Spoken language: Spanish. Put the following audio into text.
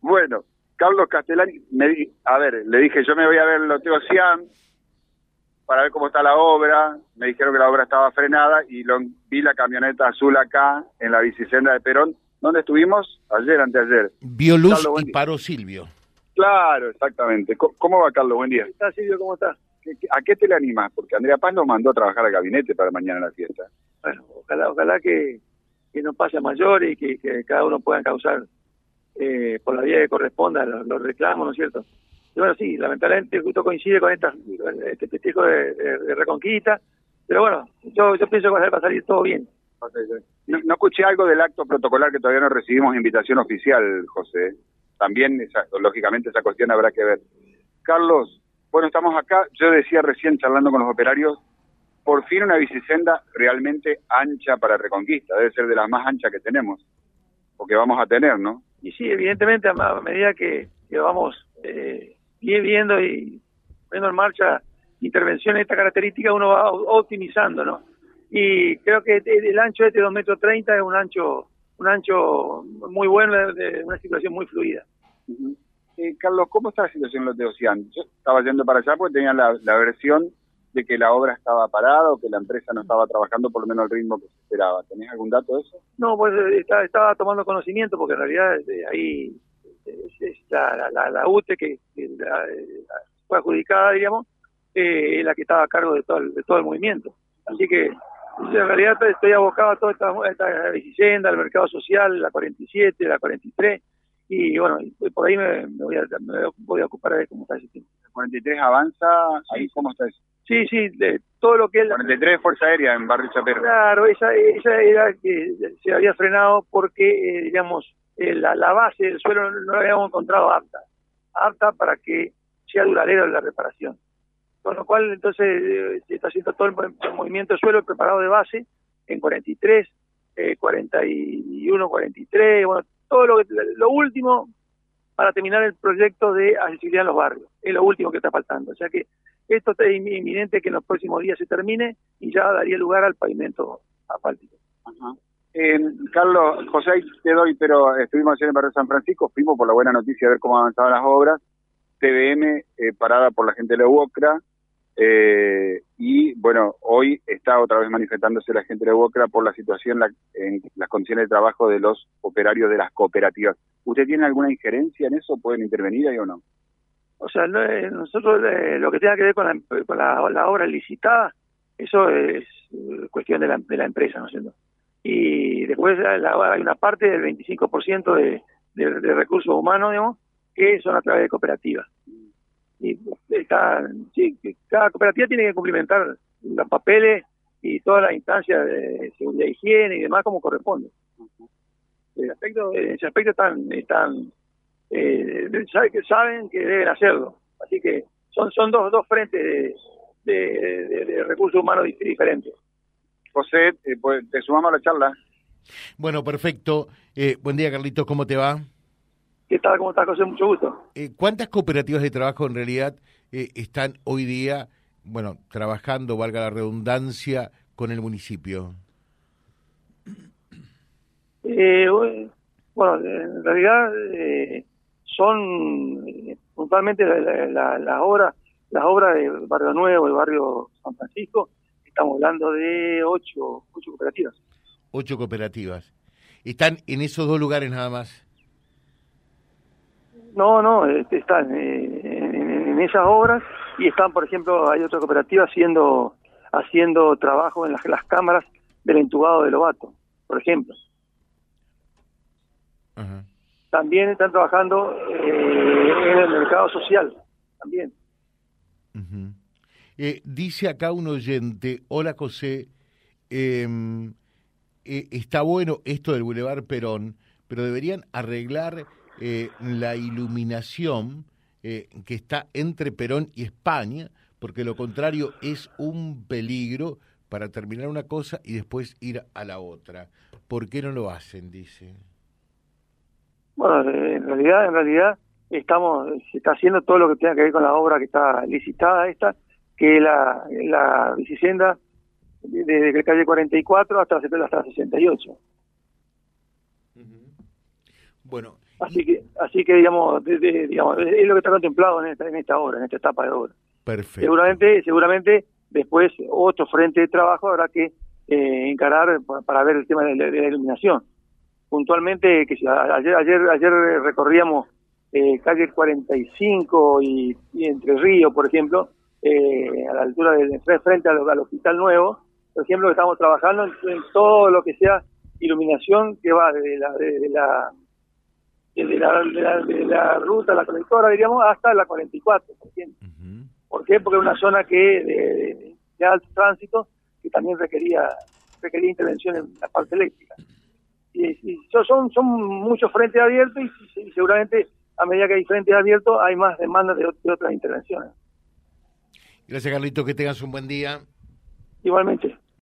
Bueno, Carlos Castellani, me di- a ver, le dije, yo me voy a ver el Loteo Cian para ver cómo está la obra. Me dijeron que la obra estaba frenada y lo, vi la camioneta azul acá en la bicicenda de Perón. ¿Dónde estuvimos? Ayer, anteayer. Vio luz Carlos, y día. paró Silvio. Claro, exactamente. ¿Cómo va, Carlos? Buen día. ¿Qué tal, Silvio? ¿Cómo estás? ¿Qué- qué- ¿A qué te le animas? Porque Andrea Paz nos mandó a trabajar al gabinete para mañana la fiesta. Bueno, ojalá, ojalá que, que no pase a mayores y que, que cada uno pueda causar eh, por la vía que corresponda los, reclamos, ¿no es cierto? Y bueno, sí, lamentablemente justo coincide con esta, este festejo de, Reconquista, pero bueno, yo, yo pienso que va a salir todo bien. No, escuché algo del acto protocolar que todavía no recibimos invitación oficial, José. También, esa- lógicamente, esa cuestión habrá que ver. Carlos, bueno, estamos acá. Yo decía recién, charlando con los operarios, por fin una bicicenda realmente ancha para Reconquista. Debe ser de las más anchas que tenemos, o que vamos a tener, ¿no? Y sí, evidentemente, a, medida que, vamos eh, viendo y poniendo en marcha intervenciones de esta característica, uno va optimizando, ¿no? Y creo que el ancho de este 2 metros 30 es un ancho un ancho muy bueno, de, una circulación muy fluida. Eh, Carlos, ¿cómo está la situación en los de Ocean? Yo estaba yendo para allá porque tenía la, la versión de que la obra estaba parada o que la empresa no estaba trabajando por lo menos al ritmo que se esperaba. ¿Tenés algún dato de eso? No, pues eh, está- estaba tomando conocimiento porque en realidad eh, ahí es, es la, la, la, la UTE que, que la- fue adjudicada, digamos, eh, es la que estaba a cargo de todo el, de todo el movimiento. Así que en realidad estoy abocado a toda esta, esta bicicenda, al mercado social, la 47, la 43, y bueno, y por ahí me, me voy, a, me voy a ocupar de cómo está ese tema. 43 avanza, ahí cómo está eso. Sí, sí, de todo lo que la- 43 de Fuerza Aérea en Barrio Chapero. Claro, esa, esa era que se había frenado porque, eh, digamos, eh, la, la base del suelo no la habíamos encontrado apta, apta para que sea duradero la reparación. Con lo cual, entonces, eh, se está haciendo todo el, mo- el movimiento de suelo preparado de base en 43, eh, 41, 43, bueno, todo lo, que- lo último para terminar el proyecto de accesibilidad en los barrios. Es lo último que está faltando. O sea que esto inmi- inminente que en los próximos días se termine y ya daría lugar al pavimento asfáltico. Eh, Carlos, José, te doy, pero estuvimos ayer en Barrio San Francisco, fuimos por la buena noticia a ver cómo avanzaban las obras. TVM eh, parada por la gente de la UOCRA. eh, y bueno, hoy está otra vez manifestándose la gente de la UOCRA por la situación la- en las condiciones de trabajo de los operarios de las cooperativas. ¿Usted tiene alguna injerencia en eso? ¿Pueden intervenir ahí o no? O sea, no, eh, nosotros eh, lo que tenga que ver con, la, con la, la obra licitada, eso es eh, cuestión de la, de la empresa, ¿no es cierto? Y después eh, la- hay una parte del 25% de, de, de recursos humanos, digamos, que son a través de cooperativas. Y está, sí, cada cooperativa tiene que cumplimentar los papeles y todas las instancias de seguridad higiene y demás como corresponde. Ese aspecto, en ese aspecto están, están eh, sabe que saben que deben hacerlo. Así que son son dos, dos frentes de, de, de- de recursos humanos dif- diferentes. José, eh, pues, te sumamos a la charla. Bueno, perfecto. Eh, buen día, Carlitos, ¿cómo te va? ¿Qué tal? ¿Cómo estás, José? Mucho gusto. Eh, ¿Cuántas cooperativas de trabajo en realidad eh, están hoy día, bueno, trabajando, valga la redundancia, con el municipio? Eh, bueno, en realidad eh, son eh, puntualmente la- la- la- las obras las obras de Barrio Nuevo, el barrio San Francisco, estamos hablando de ocho, ocho cooperativas. Ocho cooperativas. ¿Están en esos dos lugares nada más? No, no, este, están eh, en, en esas obras y están, por ejemplo, hay otra cooperativa haciendo haciendo trabajo en las, las cámaras del entubado de Lobato, por ejemplo. Ajá. También están trabajando eh, en el mercado social, también. Eh, dice acá un oyente, hola José, em, eh, está bueno esto del Boulevard Perón, pero deberían arreglar eh, la iluminación que está entre Perón y España, porque lo contrario es un peligro para terminar una cosa y después ir a la otra. ¿Por qué no lo hacen? Dice. Bueno, en realidad, en realidad estamos, se está haciendo todo lo que tenga que ver con la obra que está licitada esta, que es la, la bicicenda desde la calle 44 hasta, hasta la 68. Bueno, Así que, así que digamos, digamos, es lo que está contemplado en esta, en esta obra, en esta etapa de obra. Perfecto. Seguramente, seguramente después otro frente de trabajo habrá que eh, encarar para ver el tema de la, iluminación. Puntualmente, que ayer, ayer, ayer recorríamos eh, calle 45 y, y Entre Ríos, por ejemplo, eh, a la altura de frente al, al, Hospital Nuevo, por ejemplo, estamos trabajando en, todo lo que sea iluminación que va desde la, de la de la, de la, ruta, la conectora, diríamos, hasta la 44, por ejemplo. ¿Por qué? Porque es una zona que de, de, alto tránsito que también requería requería intervención en la parte eléctrica. Y, son, son muchos frentes abiertos y, seguramente a medida que hay frentes abiertos hay más demandas de, de otras intervenciones. Gracias, Carlito. Que tengas un buen día. Igualmente.